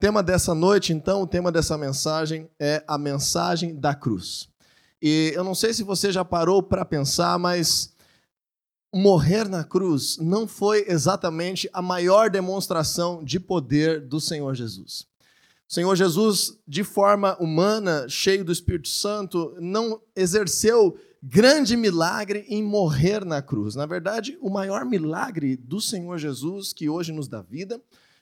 tema dessa noite, então, o tema dessa mensagem é a mensagem da cruz. E eu não sei se você já parou para pensar, mas morrer na cruz não foi exatamente a maior demonstração de poder do Senhor Jesus. O Senhor Jesus, de forma humana, cheio do Espírito Santo, não exerceu grande milagre em morrer na cruz. Na verdade, o maior milagre do Senhor Jesus, que hoje nos dá vida,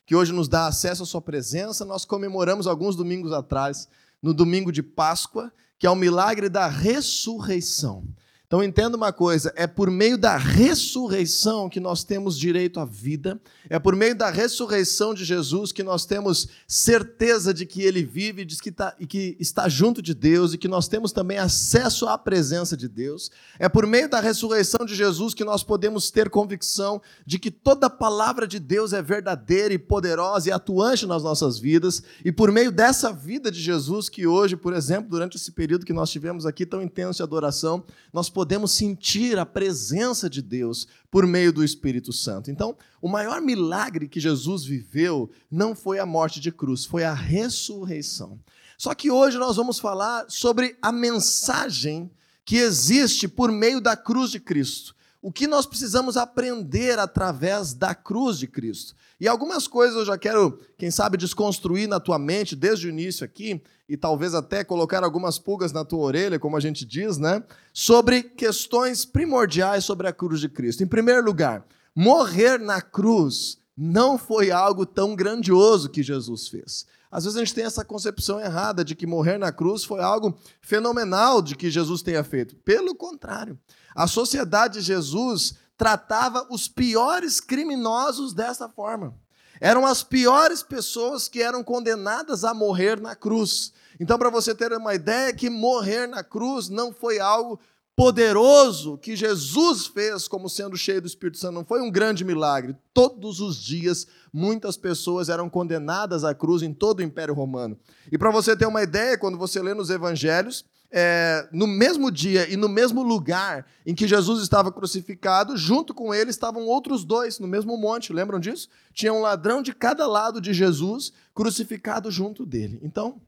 que hoje nos dá acesso à Sua presença. Nós comemoramos alguns domingos atrás, no domingo de Páscoa, que é o milagre da ressurreição. Então entenda uma coisa: é por meio da ressurreição que nós temos direito à vida, é por meio da ressurreição de Jesus que nós temos certeza de que Ele vive diz que tá, e que está junto de Deus e que nós temos também acesso à presença de Deus. É por meio da ressurreição de Jesus que nós podemos ter convicção de que toda palavra de Deus é verdadeira e poderosa e atuante nas nossas vidas. E por meio dessa vida de Jesus que hoje, por exemplo, durante esse período que nós tivemos aqui tão intenso de adoração, nós podemos sentir a presença de Deus por meio do Espírito Santo. Então, o maior milagre que Jesus viveu não foi a morte de cruz, foi a ressurreição. Só que hoje nós vamos falar sobre a mensagem que existe por meio da cruz de Cristo. O que nós precisamos aprender através da cruz de Cristo. E algumas coisas eu já quero, quem sabe, desconstruir na tua mente desde o início aqui, e talvez até colocar algumas pulgas na tua orelha, como a gente diz, né? Sobre questões primordiais sobre a cruz de Cristo. Em primeiro lugar, morrer na cruz não foi algo tão grandioso que Jesus fez. Às vezes a gente tem essa concepção errada de que morrer na cruz foi algo fenomenal de que Jesus tenha feito. Pelo contrário, a sociedade de Jesus tratava os piores criminosos dessa forma. Eram as piores pessoas que eram condenadas a morrer na cruz. Então, para você ter uma ideia, que morrer na cruz não foi algo poderoso que Jesus fez como sendo cheio do Espírito Santo, não foi um grande milagre. Todos os dias, muitas pessoas eram condenadas à cruz em todo o Império Romano. E para você ter uma ideia, quando você lê nos Evangelhos, é, no mesmo dia e no mesmo lugar em que Jesus estava crucificado, junto com ele estavam outros dois no mesmo monte, lembram disso? Tinha um ladrão de cada lado de Jesus crucificado junto dele. Então,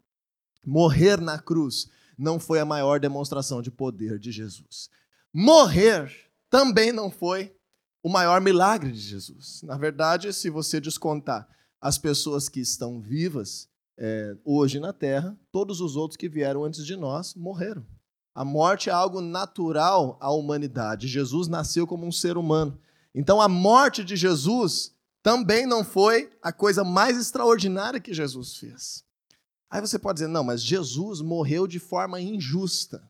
morrer na cruz não foi a maior demonstração de poder de Jesus. Morrer também não foi o maior milagre de Jesus. Na verdade, se você descontar as pessoas que estão vivas, é, hoje na Terra, todos os outros que vieram antes de nós morreram. A morte é algo natural à humanidade. Jesus nasceu como um ser humano. Então a morte de Jesus também não foi a coisa mais extraordinária que Jesus fez. Aí você pode dizer, não, mas Jesus morreu de forma injusta.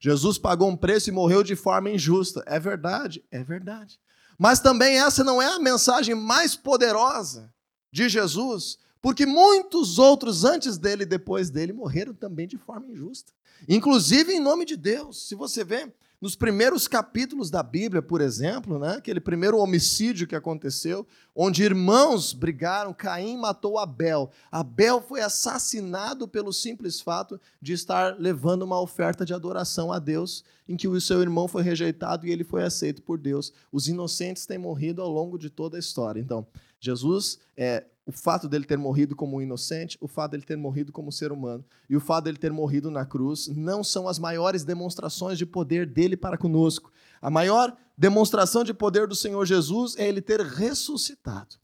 Jesus pagou um preço e morreu de forma injusta. É verdade, é verdade. Mas também essa não é a mensagem mais poderosa de Jesus, porque muitos outros antes dele e depois dele morreram também de forma injusta. Inclusive em nome de Deus. Se você vê nos primeiros capítulos da Bíblia, por exemplo, né, aquele primeiro homicídio que aconteceu, onde irmãos brigaram, Caim matou Abel. Abel foi assassinado pelo simples fato de estar levando uma oferta de adoração a Deus, em que o seu irmão foi rejeitado e ele foi aceito por Deus. Os inocentes têm morrido ao longo de toda a história. Então, Jesus é o fato dele ter morrido como inocente, o fato dele ter morrido como ser humano e o fato dele ter morrido na cruz não são as maiores demonstrações de poder dele para conosco. A maior demonstração de poder do Senhor Jesus é ele ter ressuscitado.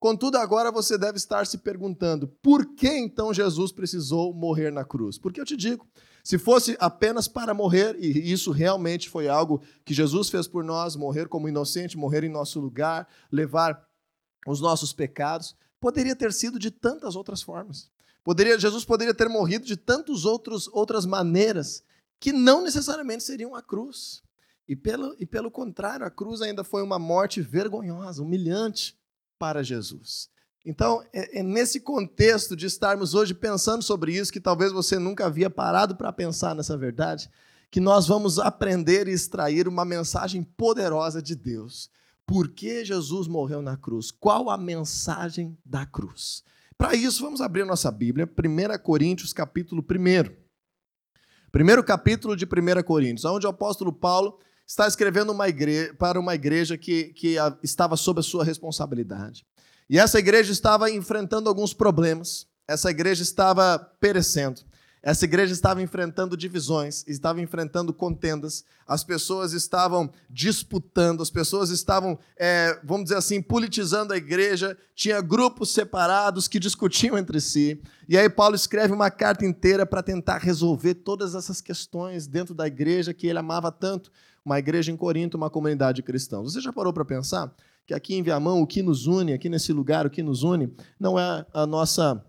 Contudo, agora você deve estar se perguntando: por que então Jesus precisou morrer na cruz? Porque eu te digo, se fosse apenas para morrer, e isso realmente foi algo que Jesus fez por nós, morrer como inocente, morrer em nosso lugar, levar os nossos pecados, poderia ter sido de tantas outras formas. Poderia, Jesus poderia ter morrido de tantas outras maneiras que não necessariamente seriam a cruz. E pelo, e pelo contrário, a cruz ainda foi uma morte vergonhosa, humilhante para Jesus. Então, é, é nesse contexto de estarmos hoje pensando sobre isso, que talvez você nunca havia parado para pensar nessa verdade, que nós vamos aprender e extrair uma mensagem poderosa de Deus por que Jesus morreu na cruz? Qual a mensagem da cruz? Para isso, vamos abrir nossa Bíblia, 1 Coríntios, capítulo 1. Primeiro capítulo de 1 Coríntios, onde o apóstolo Paulo está escrevendo uma igreja, para uma igreja que, que estava sob a sua responsabilidade. E essa igreja estava enfrentando alguns problemas. essa igreja estava perecendo. Essa igreja estava enfrentando divisões, estava enfrentando contendas, as pessoas estavam disputando, as pessoas estavam, é, vamos dizer assim, politizando a igreja, tinha grupos separados que discutiam entre si. E aí Paulo escreve uma carta inteira para tentar resolver todas essas questões dentro da igreja que ele amava tanto, uma igreja em Corinto, uma comunidade cristã. Você já parou para pensar que aqui em Viamão o que nos une, aqui nesse lugar o que nos une, não é a nossa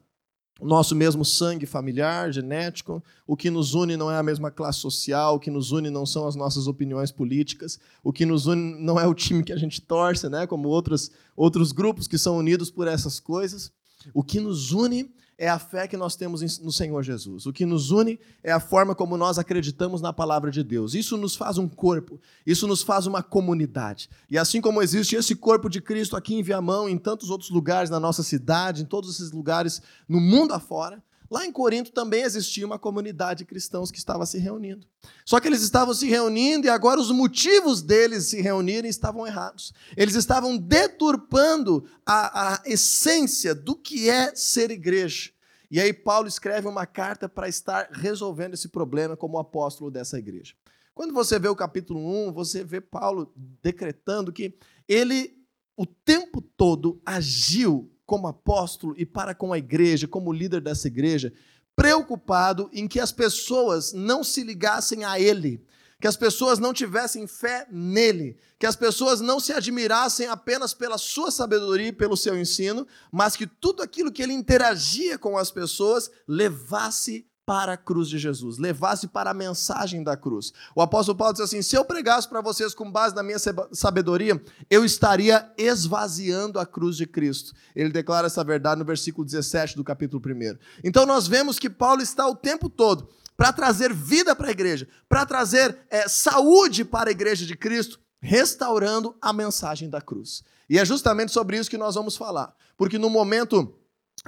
nosso mesmo sangue familiar, genético. O que nos une não é a mesma classe social, o que nos une não são as nossas opiniões políticas, o que nos une não é o time que a gente torce, né, como outros, outros grupos que são unidos por essas coisas. O que nos une é a fé que nós temos no Senhor Jesus. O que nos une é a forma como nós acreditamos na palavra de Deus. Isso nos faz um corpo, isso nos faz uma comunidade. E assim como existe esse corpo de Cristo aqui em Viamão, em tantos outros lugares na nossa cidade, em todos esses lugares no mundo afora, Lá em Corinto também existia uma comunidade de cristãos que estava se reunindo. Só que eles estavam se reunindo e agora os motivos deles se reunirem estavam errados. Eles estavam deturpando a, a essência do que é ser igreja. E aí Paulo escreve uma carta para estar resolvendo esse problema como apóstolo dessa igreja. Quando você vê o capítulo 1, você vê Paulo decretando que ele o tempo todo agiu como apóstolo e para com a igreja, como líder dessa igreja, preocupado em que as pessoas não se ligassem a ele, que as pessoas não tivessem fé nele, que as pessoas não se admirassem apenas pela sua sabedoria e pelo seu ensino, mas que tudo aquilo que ele interagia com as pessoas levasse para a cruz de Jesus, levasse para a mensagem da cruz. O apóstolo Paulo diz assim: se eu pregasse para vocês com base na minha sabedoria, eu estaria esvaziando a cruz de Cristo. Ele declara essa verdade no versículo 17 do capítulo 1. Então nós vemos que Paulo está o tempo todo para trazer vida para a igreja, para trazer é, saúde para a igreja de Cristo, restaurando a mensagem da cruz. E é justamente sobre isso que nós vamos falar, porque no momento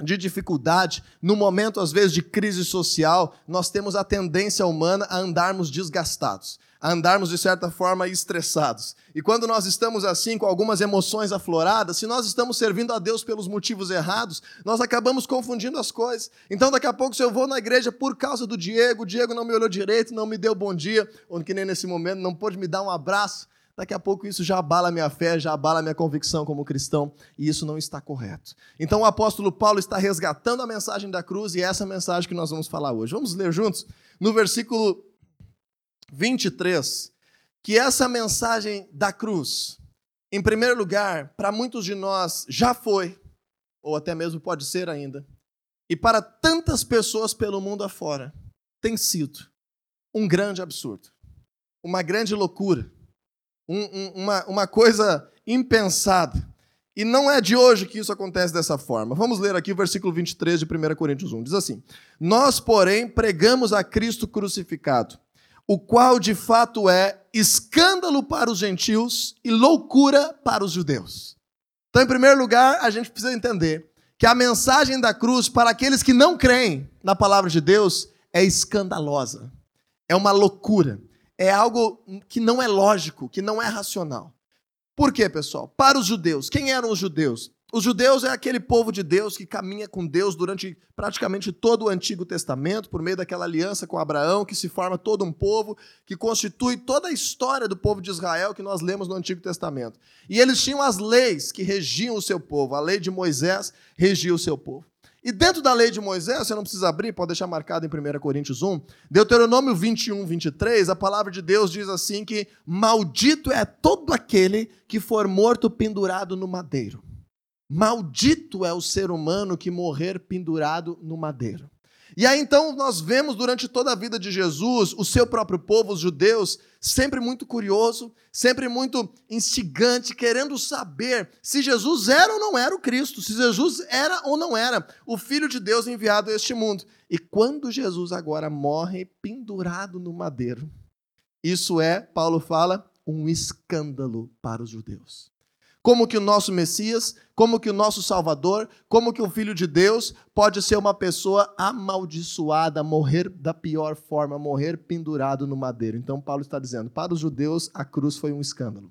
de dificuldade, no momento, às vezes, de crise social, nós temos a tendência humana a andarmos desgastados, a andarmos, de certa forma, estressados. E quando nós estamos assim, com algumas emoções afloradas, se nós estamos servindo a Deus pelos motivos errados, nós acabamos confundindo as coisas. Então, daqui a pouco, se eu vou na igreja por causa do Diego, o Diego não me olhou direito, não me deu bom dia, ou que nem nesse momento, não pôde me dar um abraço, daqui a pouco isso já abala minha fé, já abala minha convicção como cristão, e isso não está correto. Então o apóstolo Paulo está resgatando a mensagem da cruz e é essa mensagem que nós vamos falar hoje. Vamos ler juntos no versículo 23, que essa mensagem da cruz, em primeiro lugar, para muitos de nós já foi, ou até mesmo pode ser ainda, e para tantas pessoas pelo mundo afora, tem sido um grande absurdo, uma grande loucura um, um, uma, uma coisa impensada. E não é de hoje que isso acontece dessa forma. Vamos ler aqui o versículo 23 de 1 Coríntios 1. Diz assim: Nós, porém, pregamos a Cristo crucificado, o qual de fato é escândalo para os gentios e loucura para os judeus. Então, em primeiro lugar, a gente precisa entender que a mensagem da cruz para aqueles que não creem na palavra de Deus é escandalosa, é uma loucura é algo que não é lógico, que não é racional. Por quê, pessoal? Para os judeus, quem eram os judeus? Os judeus é aquele povo de Deus que caminha com Deus durante praticamente todo o Antigo Testamento, por meio daquela aliança com Abraão, que se forma todo um povo, que constitui toda a história do povo de Israel que nós lemos no Antigo Testamento. E eles tinham as leis que regiam o seu povo, a lei de Moisés regia o seu povo. E dentro da lei de Moisés, você não precisa abrir, pode deixar marcado em 1 Coríntios 1, Deuteronômio 21, 23, a palavra de Deus diz assim que maldito é todo aquele que for morto pendurado no madeiro. Maldito é o ser humano que morrer pendurado no madeiro. E aí então nós vemos durante toda a vida de Jesus, o seu próprio povo, os judeus, sempre muito curioso, sempre muito instigante, querendo saber se Jesus era ou não era o Cristo, se Jesus era ou não era o Filho de Deus enviado a este mundo. E quando Jesus agora morre pendurado no madeiro, isso é, Paulo fala, um escândalo para os judeus como que o nosso Messias, como que o nosso Salvador, como que o Filho de Deus pode ser uma pessoa amaldiçoada, morrer da pior forma, morrer pendurado no madeiro. Então Paulo está dizendo, para os judeus a cruz foi um escândalo.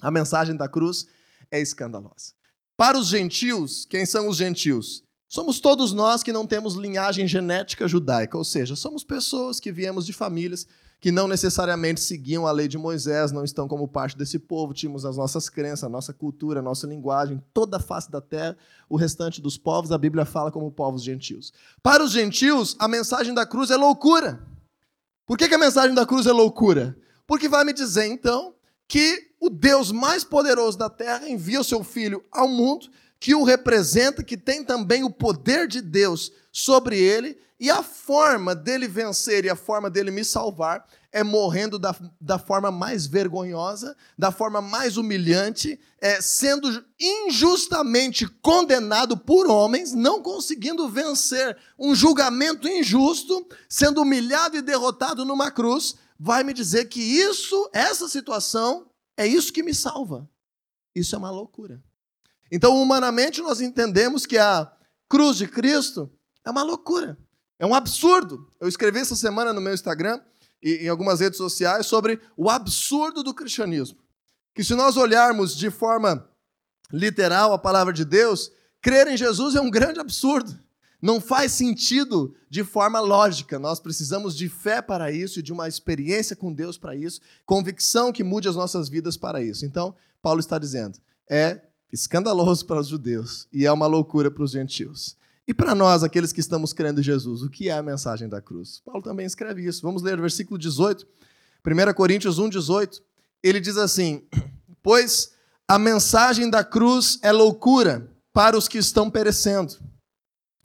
A mensagem da cruz é escandalosa. Para os gentios, quem são os gentios? somos todos nós que não temos linhagem genética judaica, ou seja, somos pessoas que viemos de famílias que não necessariamente seguiam a lei de Moisés, não estão como parte desse povo, tínhamos as nossas crenças, a nossa cultura, a nossa linguagem, toda a face da terra, o restante dos povos, a Bíblia fala como povos gentios. Para os gentios, a mensagem da cruz é loucura. Por que, que a mensagem da cruz é loucura? Porque vai me dizer, então, que o Deus mais poderoso da terra envia o seu filho ao mundo, que o representa, que tem também o poder de Deus sobre ele, e a forma dele vencer e a forma dele me salvar é morrendo da, da forma mais vergonhosa, da forma mais humilhante, é, sendo injustamente condenado por homens, não conseguindo vencer um julgamento injusto, sendo humilhado e derrotado numa cruz, vai me dizer que isso, essa situação, é isso que me salva. Isso é uma loucura. Então, humanamente, nós entendemos que a cruz de Cristo é uma loucura. É um absurdo. Eu escrevi essa semana no meu Instagram e em algumas redes sociais sobre o absurdo do cristianismo. Que se nós olharmos de forma literal a palavra de Deus, crer em Jesus é um grande absurdo. Não faz sentido de forma lógica. Nós precisamos de fé para isso e de uma experiência com Deus para isso, convicção que mude as nossas vidas para isso. Então, Paulo está dizendo: é escandaloso para os judeus e é uma loucura para os gentios. E para nós, aqueles que estamos crendo em Jesus, o que é a mensagem da cruz? Paulo também escreve isso. Vamos ler o versículo 18, 1 Coríntios 1, 18. Ele diz assim: Pois a mensagem da cruz é loucura para os que estão perecendo,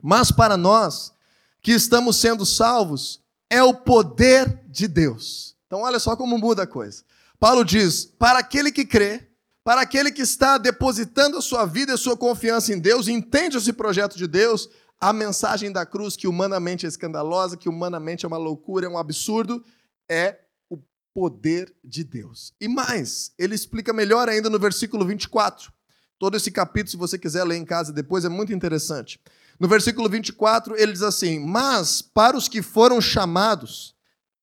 mas para nós que estamos sendo salvos, é o poder de Deus. Então, olha só como muda a coisa. Paulo diz: para aquele que crê, para aquele que está depositando a sua vida e a sua confiança em Deus, entende esse projeto de Deus, a mensagem da cruz, que humanamente é escandalosa, que humanamente é uma loucura, é um absurdo, é o poder de Deus. E mais, ele explica melhor ainda no versículo 24. Todo esse capítulo, se você quiser ler em casa depois, é muito interessante. No versículo 24, ele diz assim: Mas para os que foram chamados,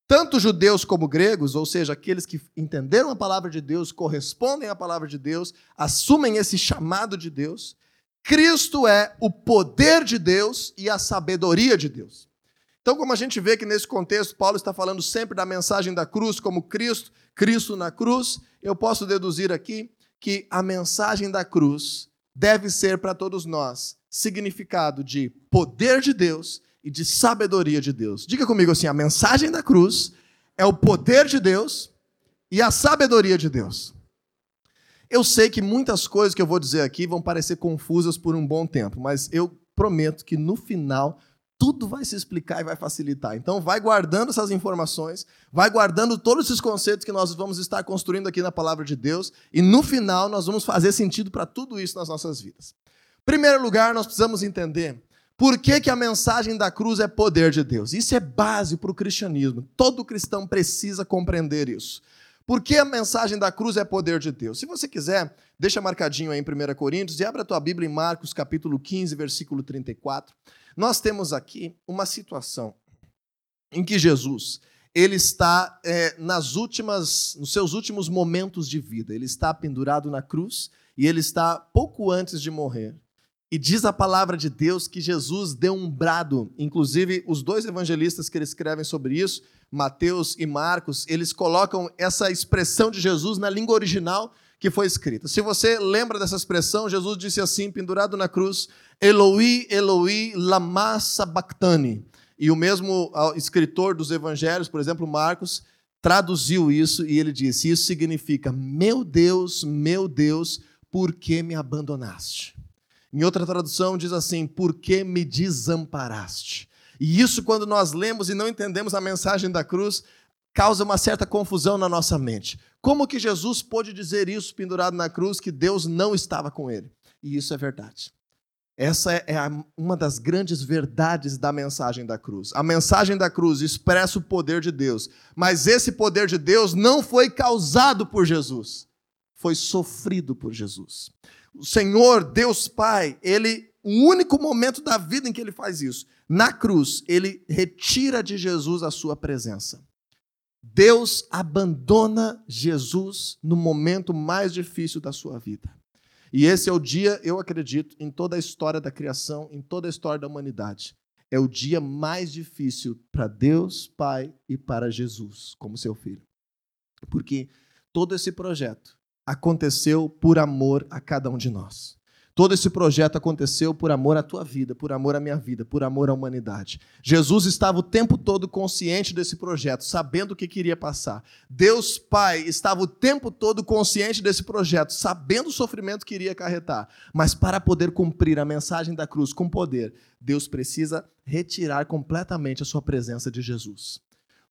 tanto judeus como gregos, ou seja, aqueles que entenderam a palavra de Deus, correspondem à palavra de Deus, assumem esse chamado de Deus, Cristo é o poder de Deus e a sabedoria de Deus. Então, como a gente vê que nesse contexto, Paulo está falando sempre da mensagem da cruz como Cristo, Cristo na cruz, eu posso deduzir aqui que a mensagem da cruz deve ser para todos nós significado de poder de Deus e de sabedoria de Deus. Diga comigo assim: a mensagem da cruz é o poder de Deus e a sabedoria de Deus. Eu sei que muitas coisas que eu vou dizer aqui vão parecer confusas por um bom tempo, mas eu prometo que no final tudo vai se explicar e vai facilitar. Então, vai guardando essas informações, vai guardando todos esses conceitos que nós vamos estar construindo aqui na palavra de Deus, e no final nós vamos fazer sentido para tudo isso nas nossas vidas. Primeiro lugar, nós precisamos entender por que, que a mensagem da cruz é poder de Deus? Isso é base para o cristianismo. Todo cristão precisa compreender isso. Por que a mensagem da cruz é poder de Deus? Se você quiser, deixa marcadinho aí em 1 Coríntios e abra a tua Bíblia em Marcos capítulo 15, versículo 34. Nós temos aqui uma situação em que Jesus ele está é, nas últimas, nos seus últimos momentos de vida. Ele está pendurado na cruz e ele está pouco antes de morrer. E diz a palavra de Deus que Jesus deu um brado. Inclusive, os dois evangelistas que eles escrevem sobre isso, Mateus e Marcos, eles colocam essa expressão de Jesus na língua original que foi escrita. Se você lembra dessa expressão, Jesus disse assim, pendurado na cruz: Eloi, Eloi, lama sabachthani. E o mesmo escritor dos evangelhos, por exemplo, Marcos, traduziu isso e ele disse: Isso significa, meu Deus, meu Deus, por que me abandonaste? Em outra tradução diz assim: Por que me desamparaste? E isso, quando nós lemos e não entendemos a mensagem da cruz, causa uma certa confusão na nossa mente. Como que Jesus pôde dizer isso pendurado na cruz, que Deus não estava com ele? E isso é verdade. Essa é uma das grandes verdades da mensagem da cruz. A mensagem da cruz expressa o poder de Deus, mas esse poder de Deus não foi causado por Jesus, foi sofrido por Jesus. O Senhor, Deus Pai, ele, o único momento da vida em que ele faz isso, na cruz, ele retira de Jesus a sua presença. Deus abandona Jesus no momento mais difícil da sua vida. E esse é o dia, eu acredito, em toda a história da criação, em toda a história da humanidade. É o dia mais difícil para Deus, Pai e para Jesus, como seu filho. Porque todo esse projeto aconteceu por amor a cada um de nós. Todo esse projeto aconteceu por amor à tua vida, por amor à minha vida, por amor à humanidade. Jesus estava o tempo todo consciente desse projeto, sabendo o que queria passar. Deus Pai estava o tempo todo consciente desse projeto, sabendo o sofrimento que iria acarretar. Mas para poder cumprir a mensagem da cruz com poder, Deus precisa retirar completamente a sua presença de Jesus.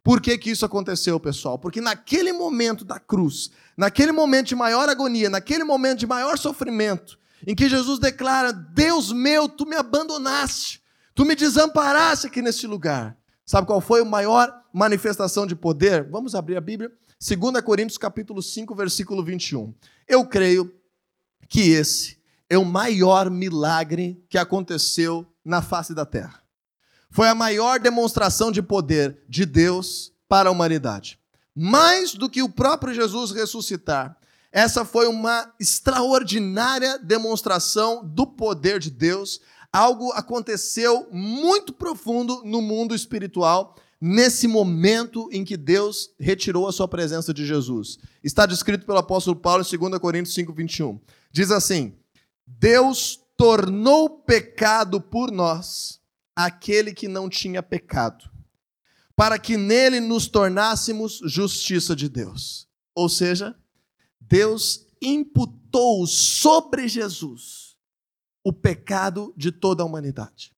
Por que, que isso aconteceu, pessoal? Porque naquele momento da cruz, naquele momento de maior agonia, naquele momento de maior sofrimento, em que Jesus declara: Deus meu, tu me abandonaste, tu me desamparaste aqui neste lugar. Sabe qual foi a maior manifestação de poder? Vamos abrir a Bíblia. 2 Coríntios capítulo 5, versículo 21. Eu creio que esse é o maior milagre que aconteceu na face da terra. Foi a maior demonstração de poder de Deus para a humanidade. Mais do que o próprio Jesus ressuscitar, essa foi uma extraordinária demonstração do poder de Deus. Algo aconteceu muito profundo no mundo espiritual nesse momento em que Deus retirou a sua presença de Jesus. Está descrito pelo apóstolo Paulo em 2 Coríntios 5:21. Diz assim: Deus tornou pecado por nós aquele que não tinha pecado, para que nele nos tornássemos justiça de Deus. Ou seja, Deus imputou sobre Jesus o pecado de toda a humanidade.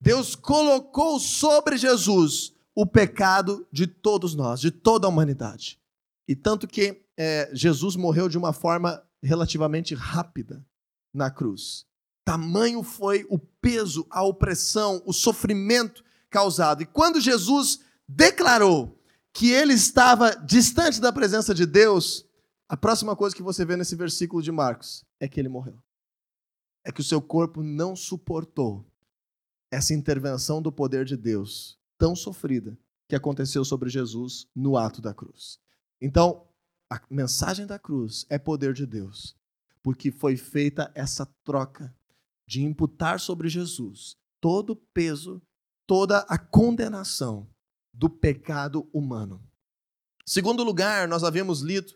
Deus colocou sobre Jesus o pecado de todos nós, de toda a humanidade. E tanto que é, Jesus morreu de uma forma relativamente rápida na cruz. Tamanho foi o peso, a opressão, o sofrimento causado. E quando Jesus declarou que ele estava distante da presença de Deus, a próxima coisa que você vê nesse versículo de Marcos é que ele morreu. É que o seu corpo não suportou essa intervenção do poder de Deus tão sofrida que aconteceu sobre Jesus no ato da cruz. Então, a mensagem da cruz é poder de Deus, porque foi feita essa troca de imputar sobre Jesus todo o peso, toda a condenação do pecado humano. Segundo lugar, nós havíamos lido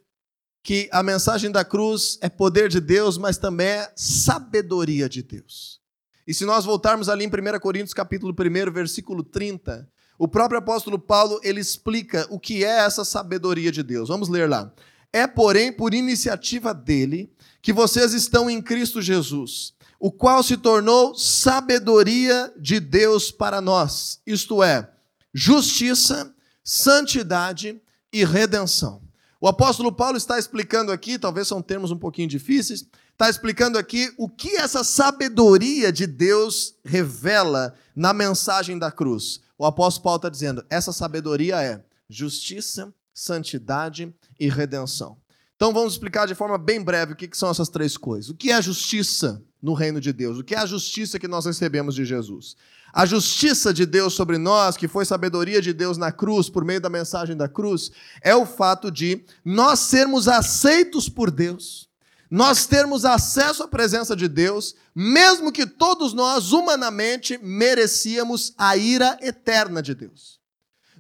que a mensagem da cruz é poder de Deus, mas também é sabedoria de Deus. E se nós voltarmos ali em 1 Coríntios capítulo 1, versículo 30, o próprio apóstolo Paulo, ele explica o que é essa sabedoria de Deus. Vamos ler lá. É, porém, por iniciativa dele que vocês estão em Cristo Jesus, o qual se tornou sabedoria de Deus para nós, isto é, justiça, santidade e redenção. O apóstolo Paulo está explicando aqui, talvez são termos um pouquinho difíceis, está explicando aqui o que essa sabedoria de Deus revela na mensagem da cruz. O apóstolo Paulo está dizendo: essa sabedoria é justiça, santidade e redenção. Então vamos explicar de forma bem breve o que são essas três coisas. O que é justiça no reino de Deus? O que é a justiça que nós recebemos de Jesus? A justiça de Deus sobre nós, que foi sabedoria de Deus na cruz, por meio da mensagem da cruz, é o fato de nós sermos aceitos por Deus, nós termos acesso à presença de Deus, mesmo que todos nós, humanamente, merecíamos a ira eterna de Deus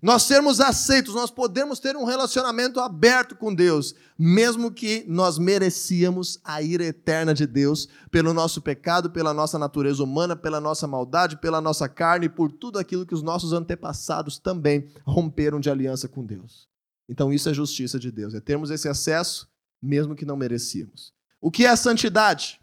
nós sermos aceitos, nós podemos ter um relacionamento aberto com Deus, mesmo que nós merecíamos a ira eterna de Deus pelo nosso pecado, pela nossa natureza humana, pela nossa maldade, pela nossa carne e por tudo aquilo que os nossos antepassados também romperam de aliança com Deus. Então isso é justiça de Deus, é termos esse acesso mesmo que não merecíamos. O que é santidade?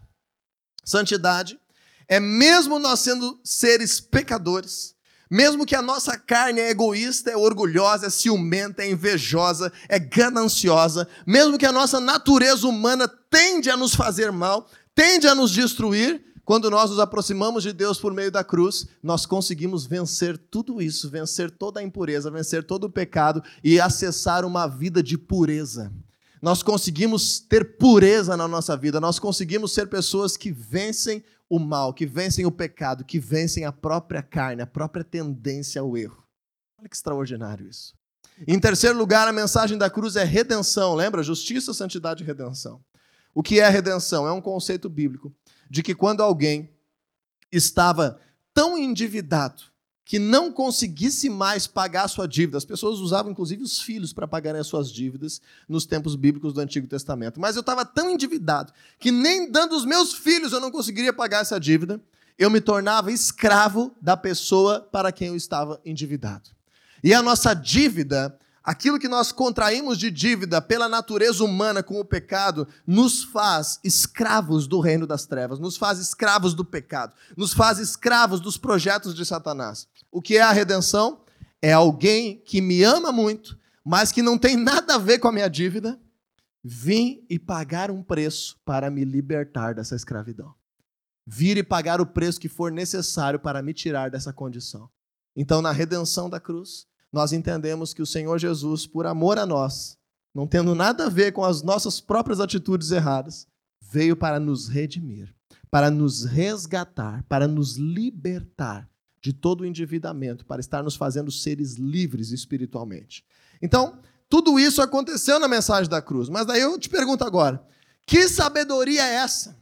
Santidade é mesmo nós sendo seres pecadores, mesmo que a nossa carne é egoísta, é orgulhosa, é ciumenta, é invejosa, é gananciosa, mesmo que a nossa natureza humana tende a nos fazer mal, tende a nos destruir, quando nós nos aproximamos de Deus por meio da cruz, nós conseguimos vencer tudo isso, vencer toda a impureza, vencer todo o pecado e acessar uma vida de pureza. Nós conseguimos ter pureza na nossa vida, nós conseguimos ser pessoas que vencem o mal, que vencem o pecado, que vencem a própria carne, a própria tendência ao erro. Olha que extraordinário isso. Em terceiro lugar, a mensagem da cruz é redenção, lembra? Justiça, santidade e redenção. O que é redenção? É um conceito bíblico de que quando alguém estava tão endividado que não conseguisse mais pagar a sua dívida. As pessoas usavam, inclusive, os filhos para pagarem as suas dívidas nos tempos bíblicos do Antigo Testamento. Mas eu estava tão endividado que nem dando os meus filhos eu não conseguiria pagar essa dívida. Eu me tornava escravo da pessoa para quem eu estava endividado. E a nossa dívida Aquilo que nós contraímos de dívida pela natureza humana com o pecado nos faz escravos do reino das trevas, nos faz escravos do pecado, nos faz escravos dos projetos de Satanás. O que é a redenção? É alguém que me ama muito, mas que não tem nada a ver com a minha dívida, vir e pagar um preço para me libertar dessa escravidão. Vir e pagar o preço que for necessário para me tirar dessa condição. Então, na redenção da cruz, nós entendemos que o Senhor Jesus, por amor a nós, não tendo nada a ver com as nossas próprias atitudes erradas, veio para nos redimir, para nos resgatar, para nos libertar de todo o endividamento, para estar nos fazendo seres livres espiritualmente. Então, tudo isso aconteceu na mensagem da cruz. Mas daí eu te pergunto agora: que sabedoria é essa?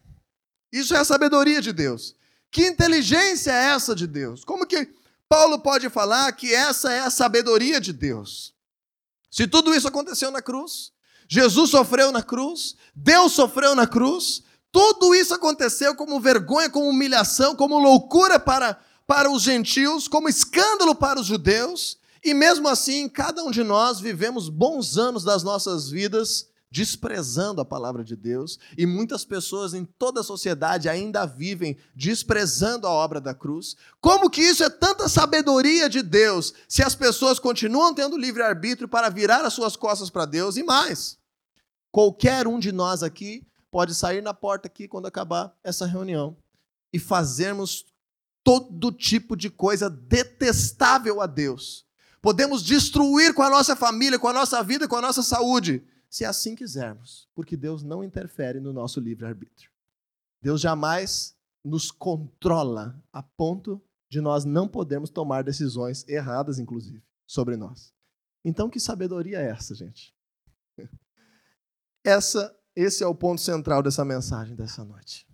Isso é a sabedoria de Deus. Que inteligência é essa de Deus? Como que Paulo pode falar que essa é a sabedoria de Deus. Se tudo isso aconteceu na cruz, Jesus sofreu na cruz, Deus sofreu na cruz, tudo isso aconteceu como vergonha, como humilhação, como loucura para, para os gentios, como escândalo para os judeus, e mesmo assim, cada um de nós vivemos bons anos das nossas vidas desprezando a palavra de Deus, e muitas pessoas em toda a sociedade ainda vivem desprezando a obra da cruz. Como que isso é tanta sabedoria de Deus, se as pessoas continuam tendo livre-arbítrio para virar as suas costas para Deus e mais? Qualquer um de nós aqui pode sair na porta aqui quando acabar essa reunião e fazermos todo tipo de coisa detestável a Deus. Podemos destruir com a nossa família, com a nossa vida, com a nossa saúde se assim quisermos, porque Deus não interfere no nosso livre-arbítrio. Deus jamais nos controla a ponto de nós não podermos tomar decisões erradas, inclusive, sobre nós. Então, que sabedoria é essa, gente? Essa, esse é o ponto central dessa mensagem dessa noite.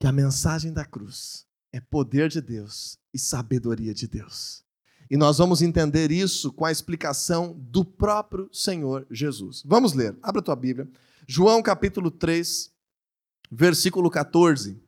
Que a mensagem da cruz é poder de Deus e sabedoria de Deus. E nós vamos entender isso com a explicação do próprio Senhor Jesus. Vamos ler. Abra a tua Bíblia. João capítulo 3, versículo 14.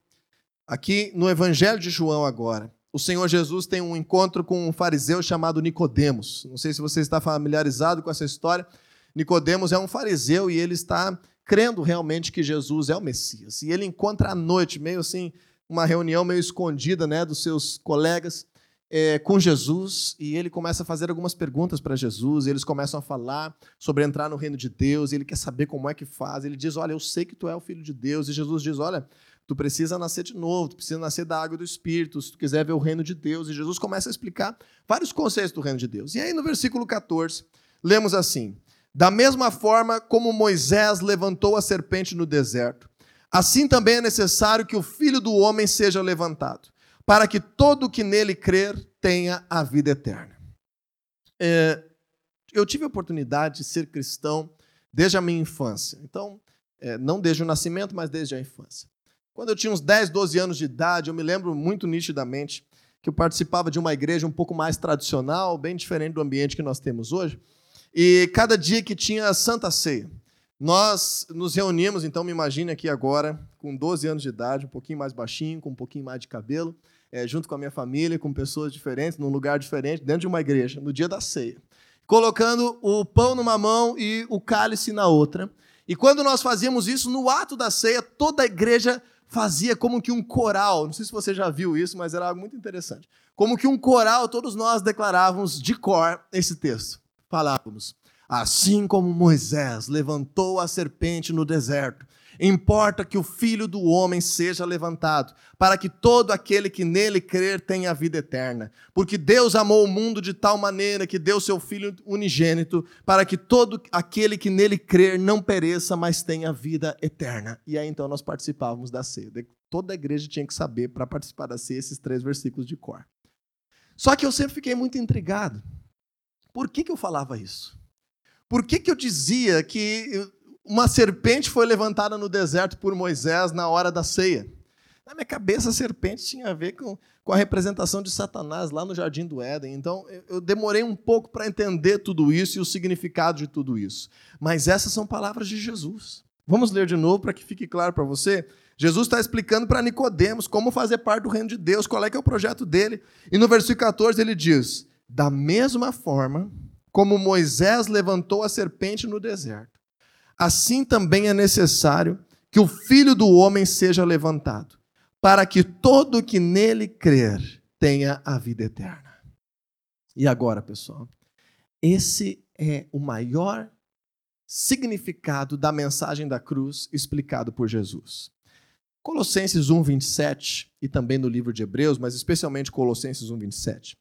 Aqui no Evangelho de João agora. O Senhor Jesus tem um encontro com um fariseu chamado Nicodemos. Não sei se você está familiarizado com essa história. Nicodemos é um fariseu e ele está crendo realmente que Jesus é o Messias. E ele encontra à noite, meio assim, uma reunião meio escondida, né, dos seus colegas é, com Jesus e ele começa a fazer algumas perguntas para Jesus. Eles começam a falar sobre entrar no reino de Deus. Ele quer saber como é que faz. Ele diz: Olha, eu sei que tu é o filho de Deus. E Jesus diz: Olha, tu precisa nascer de novo, tu precisa nascer da água do Espírito, se tu quiser ver o reino de Deus. E Jesus começa a explicar vários conceitos do reino de Deus. E aí no versículo 14, lemos assim: Da mesma forma como Moisés levantou a serpente no deserto, assim também é necessário que o filho do homem seja levantado para que todo que nele crer tenha a vida eterna. É, eu tive a oportunidade de ser cristão desde a minha infância. Então, é, não desde o nascimento, mas desde a infância. Quando eu tinha uns 10, 12 anos de idade, eu me lembro muito nitidamente que eu participava de uma igreja um pouco mais tradicional, bem diferente do ambiente que nós temos hoje. E cada dia que tinha a Santa Ceia, nós nos reuníamos, então me imagine aqui agora, com 12 anos de idade, um pouquinho mais baixinho, com um pouquinho mais de cabelo, é, junto com a minha família, com pessoas diferentes, num lugar diferente, dentro de uma igreja, no dia da ceia. Colocando o pão numa mão e o cálice na outra. E quando nós fazíamos isso, no ato da ceia, toda a igreja fazia como que um coral. Não sei se você já viu isso, mas era algo muito interessante. Como que um coral, todos nós declarávamos de cor esse texto. Falávamos: Assim como Moisés levantou a serpente no deserto Importa que o filho do homem seja levantado, para que todo aquele que nele crer tenha vida eterna. Porque Deus amou o mundo de tal maneira que deu seu filho unigênito, para que todo aquele que nele crer não pereça, mas tenha vida eterna. E aí então nós participávamos da ceia. Toda a igreja tinha que saber para participar da ceia esses três versículos de cor. Só que eu sempre fiquei muito intrigado. Por que, que eu falava isso? Por que, que eu dizia que uma serpente foi levantada no deserto por Moisés na hora da ceia. Na minha cabeça, a serpente tinha a ver com, com a representação de Satanás lá no Jardim do Éden. Então, eu, eu demorei um pouco para entender tudo isso e o significado de tudo isso. Mas essas são palavras de Jesus. Vamos ler de novo para que fique claro para você. Jesus está explicando para Nicodemos como fazer parte do reino de Deus, qual é que é o projeto dele. E no versículo 14 ele diz: Da mesma forma como Moisés levantou a serpente no deserto, assim também é necessário que o filho do homem seja levantado para que todo que nele crer tenha a vida eterna. E agora, pessoal, esse é o maior significado da mensagem da cruz explicado por Jesus. Colossenses 1:27 e também no livro de Hebreus, mas especialmente Colossenses 1:27.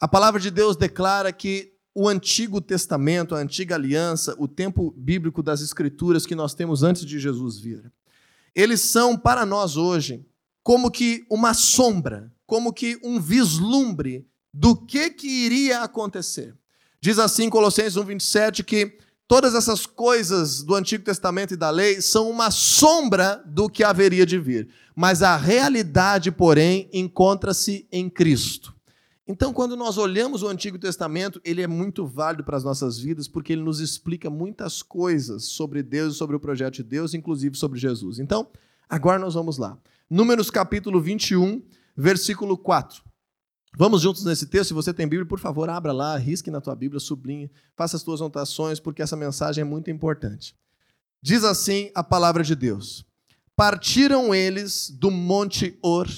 A palavra de Deus declara que o Antigo Testamento, a antiga aliança, o tempo bíblico das escrituras que nós temos antes de Jesus vir, eles são para nós hoje como que uma sombra, como que um vislumbre do que, que iria acontecer. Diz assim Colossenses 1:27 que todas essas coisas do Antigo Testamento e da lei são uma sombra do que haveria de vir, mas a realidade, porém, encontra-se em Cristo. Então, quando nós olhamos o Antigo Testamento, ele é muito válido para as nossas vidas, porque ele nos explica muitas coisas sobre Deus e sobre o projeto de Deus, inclusive sobre Jesus. Então, agora nós vamos lá. Números capítulo 21, versículo 4. Vamos juntos nesse texto. Se você tem Bíblia, por favor, abra lá, risque na tua Bíblia, sublinhe, faça as tuas anotações, porque essa mensagem é muito importante. Diz assim a palavra de Deus: Partiram eles do monte Or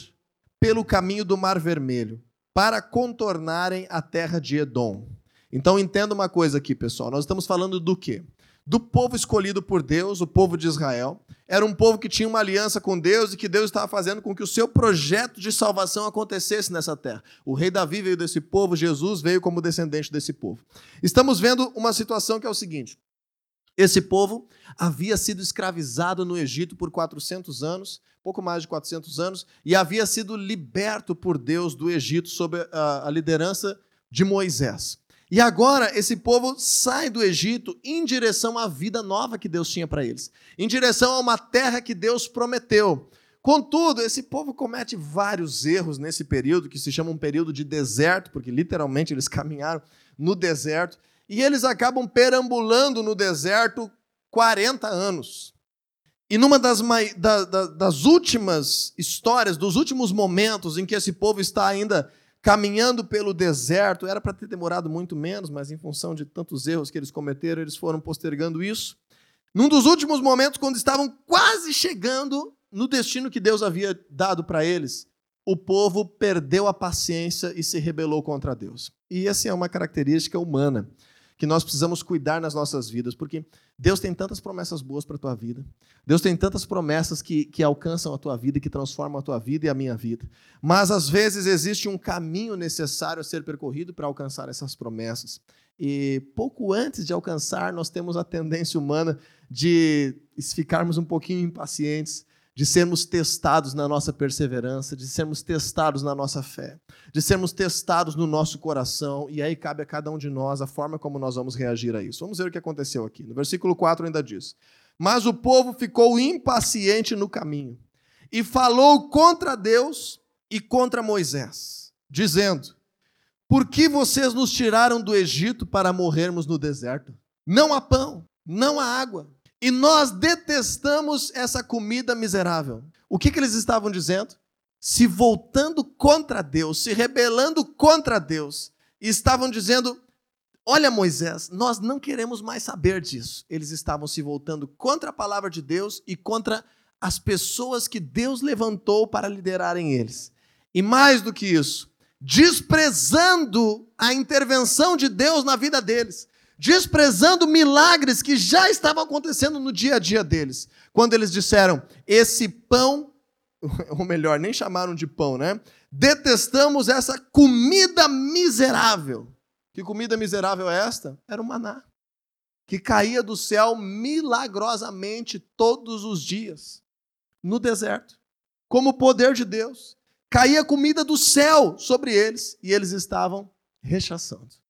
pelo caminho do Mar Vermelho, para contornarem a terra de Edom. Então entenda uma coisa aqui, pessoal. Nós estamos falando do quê? do povo escolhido por Deus, o povo de Israel. Era um povo que tinha uma aliança com Deus e que Deus estava fazendo com que o seu projeto de salvação acontecesse nessa terra. O rei Davi veio desse povo, Jesus veio como descendente desse povo. Estamos vendo uma situação que é o seguinte: esse povo havia sido escravizado no Egito por 400 anos, pouco mais de 400 anos, e havia sido liberto por Deus do Egito sob a, a liderança de Moisés. E agora esse povo sai do Egito em direção à vida nova que Deus tinha para eles, em direção a uma terra que Deus prometeu. Contudo, esse povo comete vários erros nesse período, que se chama um período de deserto, porque literalmente eles caminharam no deserto, e eles acabam perambulando no deserto 40 anos. E numa das, da, da, das últimas histórias, dos últimos momentos em que esse povo está ainda caminhando pelo deserto. Era para ter demorado muito menos, mas em função de tantos erros que eles cometeram, eles foram postergando isso. Num dos últimos momentos, quando estavam quase chegando no destino que Deus havia dado para eles, o povo perdeu a paciência e se rebelou contra Deus. E essa é uma característica humana que nós precisamos cuidar nas nossas vidas, porque Deus tem tantas promessas boas para a tua vida. Deus tem tantas promessas que, que alcançam a tua vida, que transformam a tua vida e a minha vida. Mas às vezes existe um caminho necessário a ser percorrido para alcançar essas promessas. E pouco antes de alcançar, nós temos a tendência humana de ficarmos um pouquinho impacientes, de sermos testados na nossa perseverança, de sermos testados na nossa fé, de sermos testados no nosso coração, e aí cabe a cada um de nós a forma como nós vamos reagir a isso. Vamos ver o que aconteceu aqui. No versículo 4 ainda diz: Mas o povo ficou impaciente no caminho e falou contra Deus e contra Moisés, dizendo: Por que vocês nos tiraram do Egito para morrermos no deserto? Não há pão, não há água e nós detestamos essa comida miserável. O que, que eles estavam dizendo? Se voltando contra Deus, se rebelando contra Deus. E estavam dizendo: Olha, Moisés, nós não queremos mais saber disso. Eles estavam se voltando contra a palavra de Deus e contra as pessoas que Deus levantou para liderarem eles. E mais do que isso, desprezando a intervenção de Deus na vida deles desprezando milagres que já estavam acontecendo no dia a dia deles. Quando eles disseram: Esse pão, ou melhor, nem chamaram de pão, né? Detestamos essa comida miserável. Que comida miserável é esta? Era o maná, que caía do céu milagrosamente todos os dias, no deserto, como o poder de Deus. Caía comida do céu sobre eles e eles estavam rechaçando.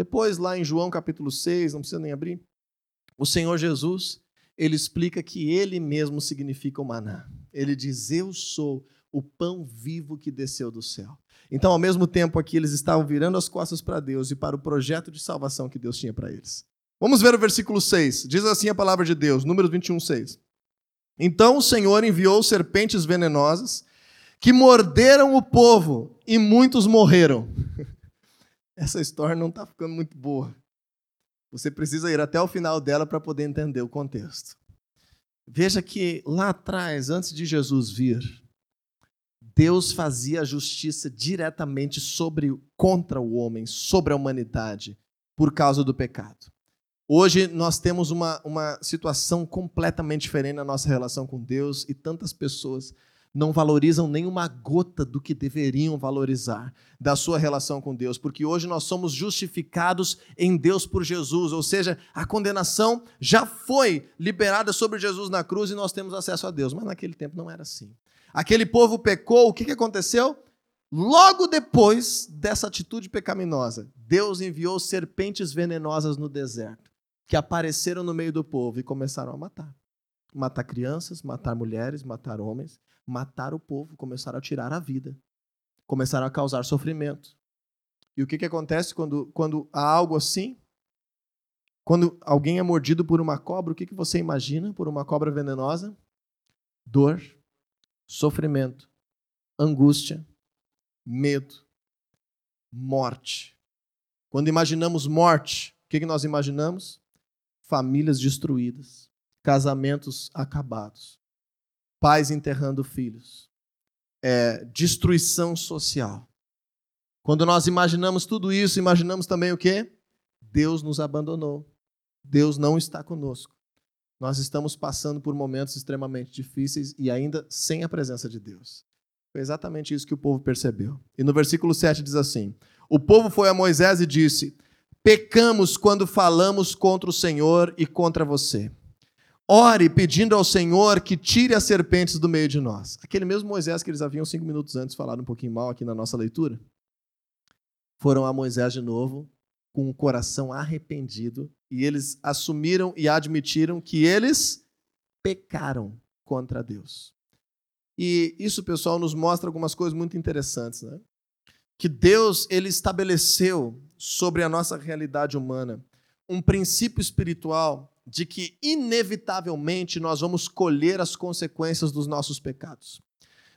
Depois, lá em João capítulo 6, não precisa nem abrir, o Senhor Jesus, ele explica que ele mesmo significa o maná. Ele diz: Eu sou o pão vivo que desceu do céu. Então, ao mesmo tempo aqui, eles estavam virando as costas para Deus e para o projeto de salvação que Deus tinha para eles. Vamos ver o versículo 6. Diz assim a palavra de Deus, Números 21, 6. Então o Senhor enviou serpentes venenosas que morderam o povo e muitos morreram. Essa história não está ficando muito boa. Você precisa ir até o final dela para poder entender o contexto. Veja que lá atrás, antes de Jesus vir, Deus fazia a justiça diretamente sobre contra o homem, sobre a humanidade, por causa do pecado. Hoje nós temos uma, uma situação completamente diferente na nossa relação com Deus e tantas pessoas não valorizam nem uma gota do que deveriam valorizar da sua relação com Deus, porque hoje nós somos justificados em Deus por Jesus, ou seja, a condenação já foi liberada sobre Jesus na cruz e nós temos acesso a Deus, mas naquele tempo não era assim. Aquele povo pecou, o que, aconteceu? Logo depois dessa atitude pecaminosa, Deus enviou serpentes venenosas no deserto, que apareceram no meio do povo e começaram a matar. Matar crianças, matar mulheres, matar homens mataram o povo, começaram a tirar a vida, começaram a causar sofrimento. E o que, que acontece quando, quando há algo assim? Quando alguém é mordido por uma cobra, o que, que você imagina por uma cobra venenosa? Dor, sofrimento, angústia, medo, morte. Quando imaginamos morte, o que, que nós imaginamos? Famílias destruídas, casamentos acabados, pais enterrando filhos, é, destruição social. Quando nós imaginamos tudo isso, imaginamos também o quê? Deus nos abandonou. Deus não está conosco. Nós estamos passando por momentos extremamente difíceis e ainda sem a presença de Deus. Foi exatamente isso que o povo percebeu. E no versículo 7 diz assim: O povo foi a Moisés e disse: Pecamos quando falamos contra o Senhor e contra você. Ore pedindo ao Senhor que tire as serpentes do meio de nós. Aquele mesmo Moisés que eles haviam cinco minutos antes falado um pouquinho mal aqui na nossa leitura. Foram a Moisés de novo, com o coração arrependido, e eles assumiram e admitiram que eles pecaram contra Deus. E isso, pessoal, nos mostra algumas coisas muito interessantes, né? Que Deus ele estabeleceu sobre a nossa realidade humana um princípio espiritual de que, inevitavelmente, nós vamos colher as consequências dos nossos pecados.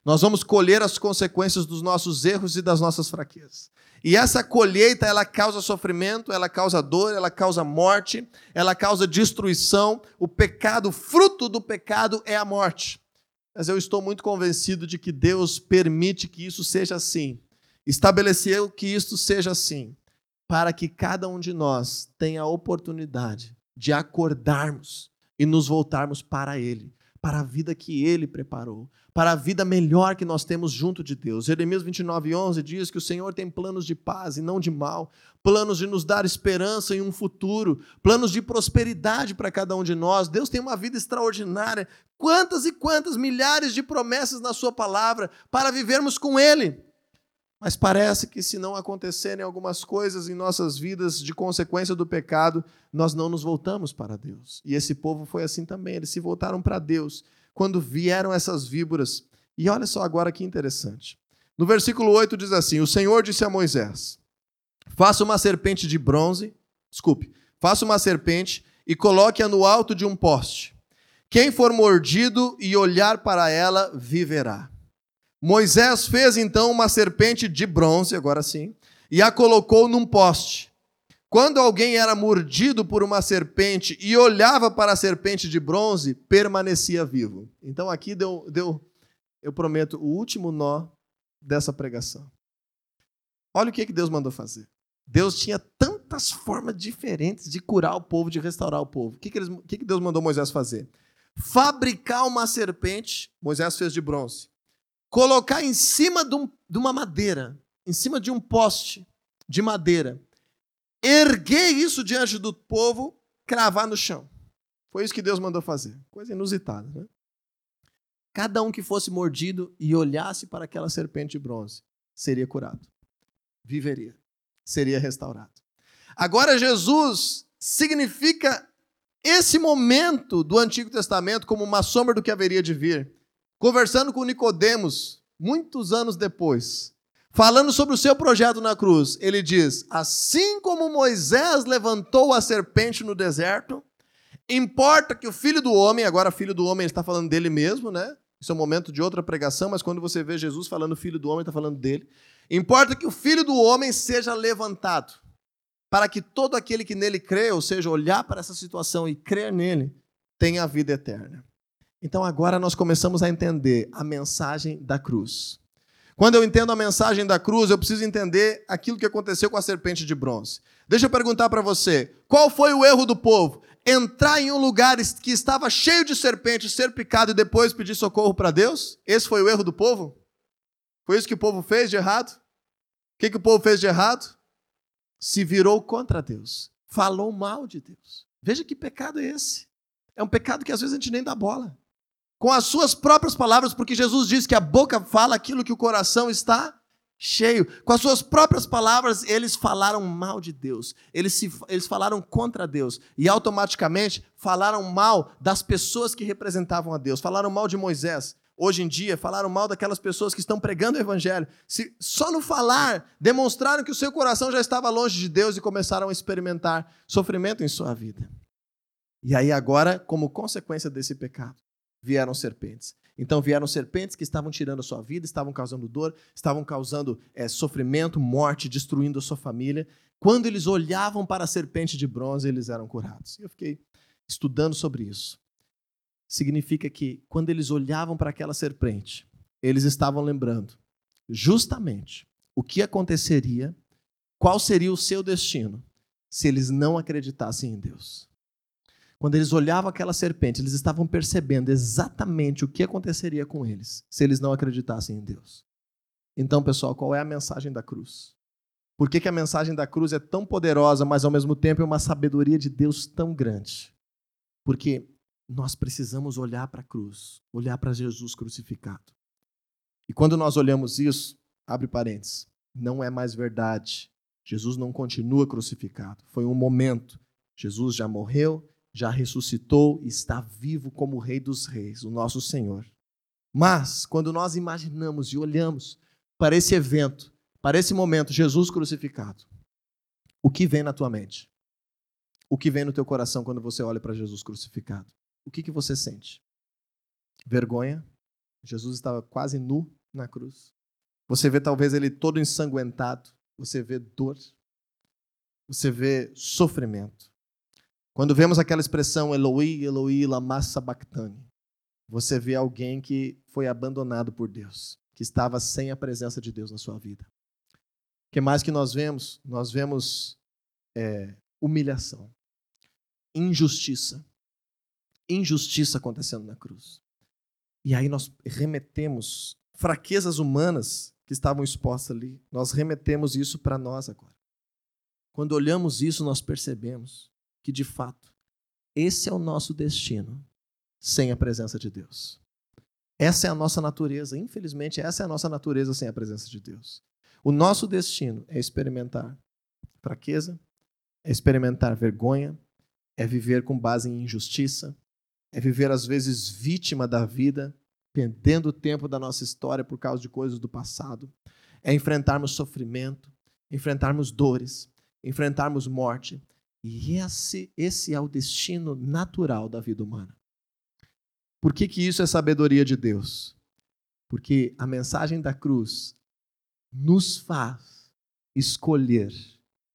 Nós vamos colher as consequências dos nossos erros e das nossas fraquezas. E essa colheita, ela causa sofrimento, ela causa dor, ela causa morte, ela causa destruição. O pecado, fruto do pecado é a morte. Mas eu estou muito convencido de que Deus permite que isso seja assim. Estabeleceu que isso seja assim, para que cada um de nós tenha a oportunidade de acordarmos e nos voltarmos para Ele, para a vida que Ele preparou, para a vida melhor que nós temos junto de Deus. Jeremias 29, 11 diz que o Senhor tem planos de paz e não de mal, planos de nos dar esperança em um futuro, planos de prosperidade para cada um de nós. Deus tem uma vida extraordinária. Quantas e quantas milhares de promessas na Sua palavra para vivermos com Ele. Mas parece que se não acontecerem algumas coisas em nossas vidas de consequência do pecado, nós não nos voltamos para Deus. E esse povo foi assim também, eles se voltaram para Deus quando vieram essas víboras. E olha só agora que interessante. No versículo 8 diz assim: O Senhor disse a Moisés: Faça uma serpente de bronze, desculpe, faça uma serpente e coloque-a no alto de um poste. Quem for mordido e olhar para ela, viverá. Moisés fez então uma serpente de bronze, agora sim, e a colocou num poste. Quando alguém era mordido por uma serpente e olhava para a serpente de bronze, permanecia vivo. Então aqui deu, deu eu prometo, o último nó dessa pregação. Olha o que, que Deus mandou fazer. Deus tinha tantas formas diferentes de curar o povo, de restaurar o povo. O que, que, eles, o que, que Deus mandou Moisés fazer? Fabricar uma serpente, Moisés fez de bronze colocar em cima de, um, de uma madeira, em cima de um poste de madeira, erguer isso diante do povo, cravar no chão. Foi isso que Deus mandou fazer. Coisa inusitada, né? Cada um que fosse mordido e olhasse para aquela serpente de bronze seria curado, viveria, seria restaurado. Agora, Jesus significa esse momento do Antigo Testamento como uma sombra do que haveria de vir. Conversando com Nicodemos, muitos anos depois, falando sobre o seu projeto na cruz, ele diz: Assim como Moisés levantou a serpente no deserto, importa que o filho do homem, agora filho do homem, ele está falando dele mesmo, né? Isso é um momento de outra pregação, mas quando você vê Jesus falando filho do homem, está falando dele. Importa que o filho do homem seja levantado para que todo aquele que nele crê, ou seja, olhar para essa situação e crer nele, tenha a vida eterna. Então agora nós começamos a entender a mensagem da cruz. Quando eu entendo a mensagem da cruz, eu preciso entender aquilo que aconteceu com a serpente de bronze. Deixa eu perguntar para você: qual foi o erro do povo? Entrar em um lugar que estava cheio de serpentes, ser picado e depois pedir socorro para Deus? Esse foi o erro do povo? Foi isso que o povo fez de errado? O que, que o povo fez de errado? se virou contra Deus, falou mal de Deus. Veja que pecado é esse. É um pecado que às vezes a gente nem dá bola. Com as suas próprias palavras, porque Jesus diz que a boca fala aquilo que o coração está cheio. Com as suas próprias palavras, eles falaram mal de Deus. Eles, se, eles falaram contra Deus. E automaticamente falaram mal das pessoas que representavam a Deus. Falaram mal de Moisés hoje em dia falaram mal daquelas pessoas que estão pregando o evangelho. Se só no falar demonstraram que o seu coração já estava longe de Deus e começaram a experimentar sofrimento em sua vida. E aí agora, como consequência desse pecado, vieram serpentes. Então vieram serpentes que estavam tirando a sua vida, estavam causando dor, estavam causando é, sofrimento, morte, destruindo a sua família. Quando eles olhavam para a serpente de bronze, eles eram curados. Eu fiquei estudando sobre isso significa que quando eles olhavam para aquela serpente, eles estavam lembrando justamente o que aconteceria, qual seria o seu destino se eles não acreditassem em Deus. Quando eles olhavam aquela serpente, eles estavam percebendo exatamente o que aconteceria com eles se eles não acreditassem em Deus. Então, pessoal, qual é a mensagem da cruz? Por que, que a mensagem da cruz é tão poderosa, mas ao mesmo tempo é uma sabedoria de Deus tão grande? Porque nós precisamos olhar para a cruz, olhar para Jesus crucificado. E quando nós olhamos isso, abre parênteses, não é mais verdade. Jesus não continua crucificado. Foi um momento. Jesus já morreu, já ressuscitou e está vivo como o Rei dos Reis, o nosso Senhor. Mas, quando nós imaginamos e olhamos para esse evento, para esse momento, Jesus crucificado, o que vem na tua mente? O que vem no teu coração quando você olha para Jesus crucificado? o que, que você sente? Vergonha. Jesus estava quase nu na cruz. Você vê talvez ele todo ensanguentado. Você vê dor. Você vê sofrimento. Quando vemos aquela expressão Eloi, Eloi, lama sabachthani, você vê alguém que foi abandonado por Deus, que estava sem a presença de Deus na sua vida. O que mais que nós vemos? Nós vemos é, humilhação, injustiça, injustiça acontecendo na cruz. E aí nós remetemos fraquezas humanas que estavam expostas ali, nós remetemos isso para nós agora. Quando olhamos isso, nós percebemos que de fato esse é o nosso destino sem a presença de Deus. Essa é a nossa natureza, infelizmente, essa é a nossa natureza sem a presença de Deus. O nosso destino é experimentar fraqueza, é experimentar vergonha, é viver com base em injustiça, é viver às vezes vítima da vida, perdendo o tempo da nossa história por causa de coisas do passado. É enfrentarmos sofrimento, enfrentarmos dores, enfrentarmos morte. E esse, esse é o destino natural da vida humana. Por que, que isso é sabedoria de Deus? Porque a mensagem da cruz nos faz escolher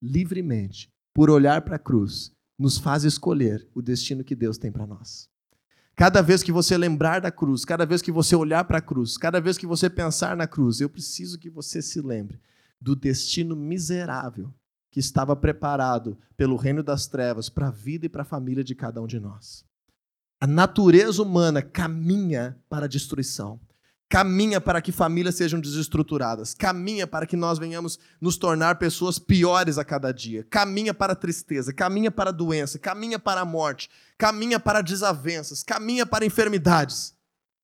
livremente, por olhar para a cruz, nos faz escolher o destino que Deus tem para nós. Cada vez que você lembrar da cruz, cada vez que você olhar para a cruz, cada vez que você pensar na cruz, eu preciso que você se lembre do destino miserável que estava preparado pelo reino das trevas para a vida e para a família de cada um de nós. A natureza humana caminha para a destruição caminha para que famílias sejam desestruturadas, caminha para que nós venhamos nos tornar pessoas piores a cada dia, caminha para a tristeza, caminha para a doença, caminha para a morte, caminha para desavenças, caminha para enfermidades.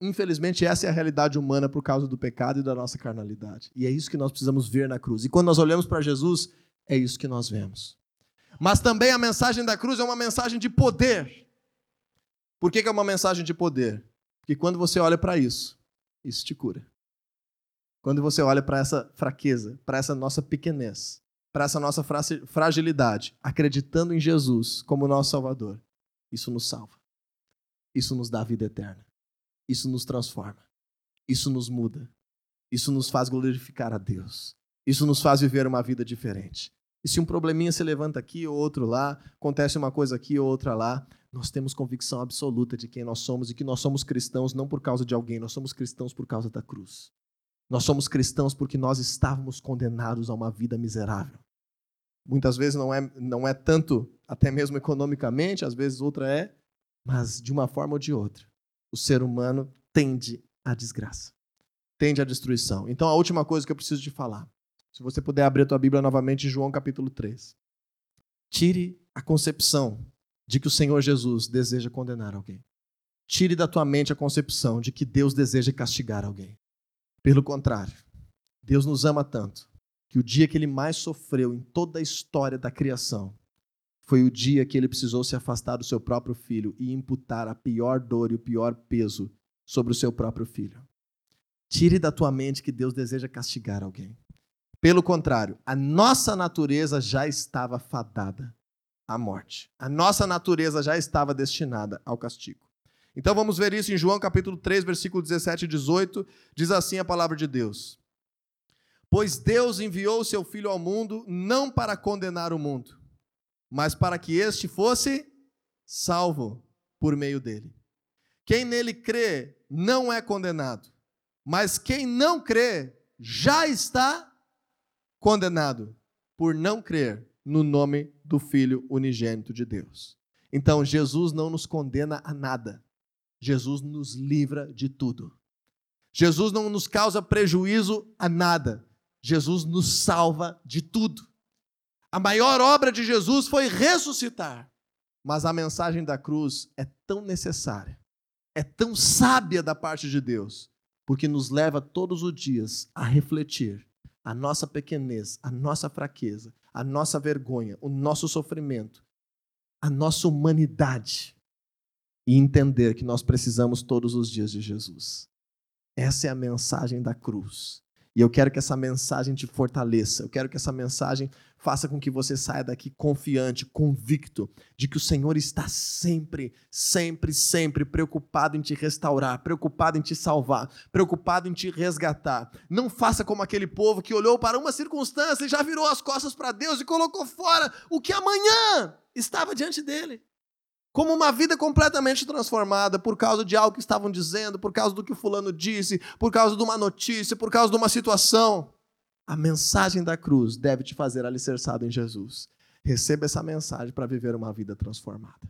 Infelizmente, essa é a realidade humana por causa do pecado e da nossa carnalidade. E é isso que nós precisamos ver na cruz. E quando nós olhamos para Jesus, é isso que nós vemos. Mas também a mensagem da cruz é uma mensagem de poder. Por que, que é uma mensagem de poder? Porque quando você olha para isso, isso te cura. Quando você olha para essa fraqueza, para essa nossa pequenez, para essa nossa fragilidade, acreditando em Jesus como nosso Salvador, isso nos salva. Isso nos dá vida eterna. Isso nos transforma. Isso nos muda. Isso nos faz glorificar a Deus. Isso nos faz viver uma vida diferente. E se um probleminha se levanta aqui ou outro lá, acontece uma coisa aqui ou outra lá, nós temos convicção absoluta de quem nós somos e que nós somos cristãos não por causa de alguém, nós somos cristãos por causa da cruz. Nós somos cristãos porque nós estávamos condenados a uma vida miserável. Muitas vezes não é, não é tanto, até mesmo economicamente, às vezes outra é, mas de uma forma ou de outra, o ser humano tende à desgraça, tende à destruição. Então, a última coisa que eu preciso te falar, se você puder abrir a tua Bíblia novamente João capítulo 3. Tire a concepção de que o Senhor Jesus deseja condenar alguém. Tire da tua mente a concepção de que Deus deseja castigar alguém. Pelo contrário, Deus nos ama tanto que o dia que ele mais sofreu em toda a história da criação foi o dia que ele precisou se afastar do seu próprio filho e imputar a pior dor e o pior peso sobre o seu próprio filho. Tire da tua mente que Deus deseja castigar alguém. Pelo contrário, a nossa natureza já estava fadada à morte. A nossa natureza já estava destinada ao castigo. Então vamos ver isso em João capítulo 3, versículo 17 e 18. Diz assim a palavra de Deus: Pois Deus enviou o seu Filho ao mundo não para condenar o mundo, mas para que este fosse salvo por meio dele. Quem nele crê não é condenado, mas quem não crê já está condenado por não crer no nome do Filho unigênito de Deus. Então, Jesus não nos condena a nada. Jesus nos livra de tudo. Jesus não nos causa prejuízo a nada. Jesus nos salva de tudo. A maior obra de Jesus foi ressuscitar. Mas a mensagem da cruz é tão necessária, é tão sábia da parte de Deus, porque nos leva todos os dias a refletir a nossa pequenez, a nossa fraqueza, a nossa vergonha, o nosso sofrimento, a nossa humanidade e entender que nós precisamos todos os dias de Jesus. Essa é a mensagem da cruz. E eu quero que essa mensagem te fortaleça. Eu quero que essa mensagem faça com que você saia daqui confiante, convicto de que o Senhor está sempre, sempre, sempre preocupado em te restaurar, preocupado em te salvar, preocupado em te resgatar. Não faça como aquele povo que olhou para uma circunstância e já virou as costas para Deus e colocou fora o que amanhã estava diante dele como uma vida completamente transformada por causa de algo que estavam dizendo, por causa do que o fulano disse, por causa de uma notícia, por causa de uma situação. A mensagem da cruz deve te fazer alicerçado em Jesus. Receba essa mensagem para viver uma vida transformada.